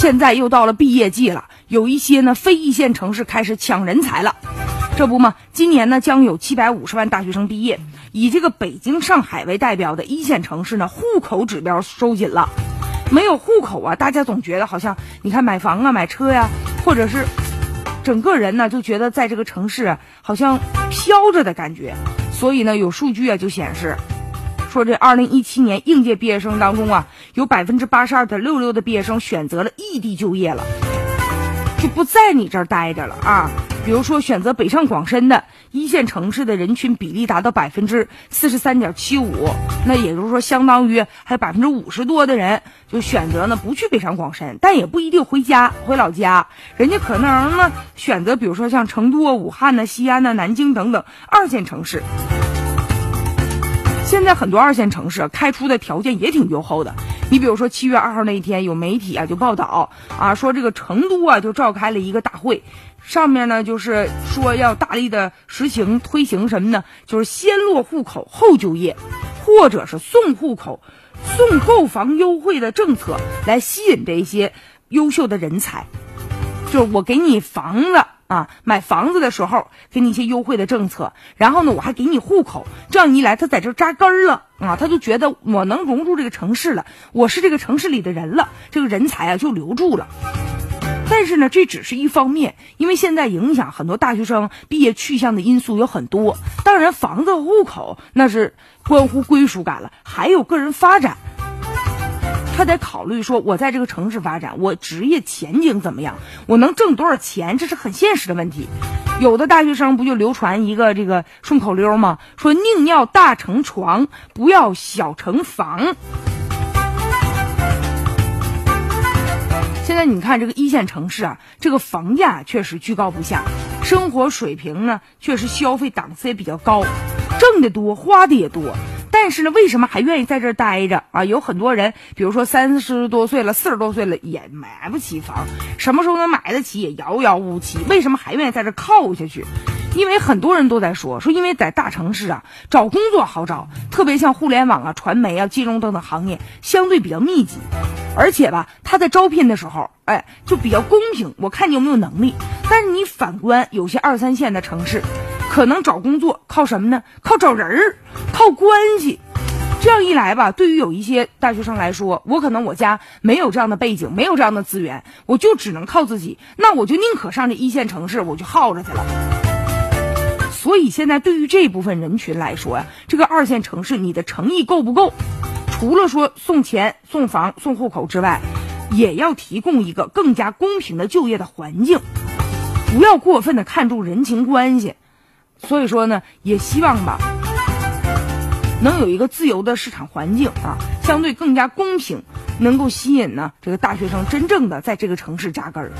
现在又到了毕业季了，有一些呢非一线城市开始抢人才了。这不嘛，今年呢将有七百五十万大学生毕业，以这个北京、上海为代表的一线城市呢，户口指标收紧了。没有户口啊，大家总觉得好像你看买房啊、买车呀，或者是整个人呢就觉得在这个城市好像飘着的感觉。所以呢，有数据啊就显示，说这二零一七年应届毕业生当中啊，有百分之八十二点六六的毕业生选择了异地就业了，就不在你这儿待着了啊。比如说，选择北上广深的一线城市的人群比例达到百分之四十三点七五，那也就是说，相当于还有百分之五十多的人就选择呢不去北上广深，但也不一定回家回老家，人家可能呢选择，比如说像成都啊、武汉呢、西安呢、南京等等二线城市。现在很多二线城市开出的条件也挺优厚的，你比如说七月二号那一天，有媒体啊就报道啊说这个成都啊就召开了一个大会。上面呢，就是说要大力的实行推行什么呢？就是先落户口后就业，或者是送户口、送购房优惠的政策，来吸引这些优秀的人才。就是我给你房子啊，买房子的时候给你一些优惠的政策，然后呢，我还给你户口，这样一来，他在这扎根了啊，他就觉得我能融入这个城市了，我是这个城市里的人了，这个人才啊就留住了。但是呢，这只是一方面，因为现在影响很多大学生毕业去向的因素有很多。当然，房子、户口那是关乎归属感了，还有个人发展，他得考虑说，我在这个城市发展，我职业前景怎么样，我能挣多少钱，这是很现实的问题。有的大学生不就流传一个这个顺口溜吗？说宁要大成床，不要小成房。现在你看这个一线城市啊，这个房价确实居高不下，生活水平呢确实消费档次也比较高，挣的多，花的也多。但是呢，为什么还愿意在这儿待着啊？有很多人，比如说三十多岁了、四十多岁了也买不起房，什么时候能买得起也遥遥无期。为什么还愿意在这儿靠下去？因为很多人都在说说，因为在大城市啊找工作好找，特别像互联网啊、传媒啊、金融等等行业相对比较密集。而且吧，他在招聘的时候，哎，就比较公平。我看你有没有能力。但是你反观有些二三线的城市，可能找工作靠什么呢？靠找人儿，靠关系。这样一来吧，对于有一些大学生来说，我可能我家没有这样的背景，没有这样的资源，我就只能靠自己。那我就宁可上这一线城市，我就耗着去了。所以现在对于这部分人群来说呀，这个二线城市你的诚意够不够？除了说送钱、送房、送户口之外，也要提供一个更加公平的就业的环境，不要过分的看重人情关系。所以说呢，也希望吧，能有一个自由的市场环境啊，相对更加公平，能够吸引呢这个大学生真正的在这个城市扎根儿。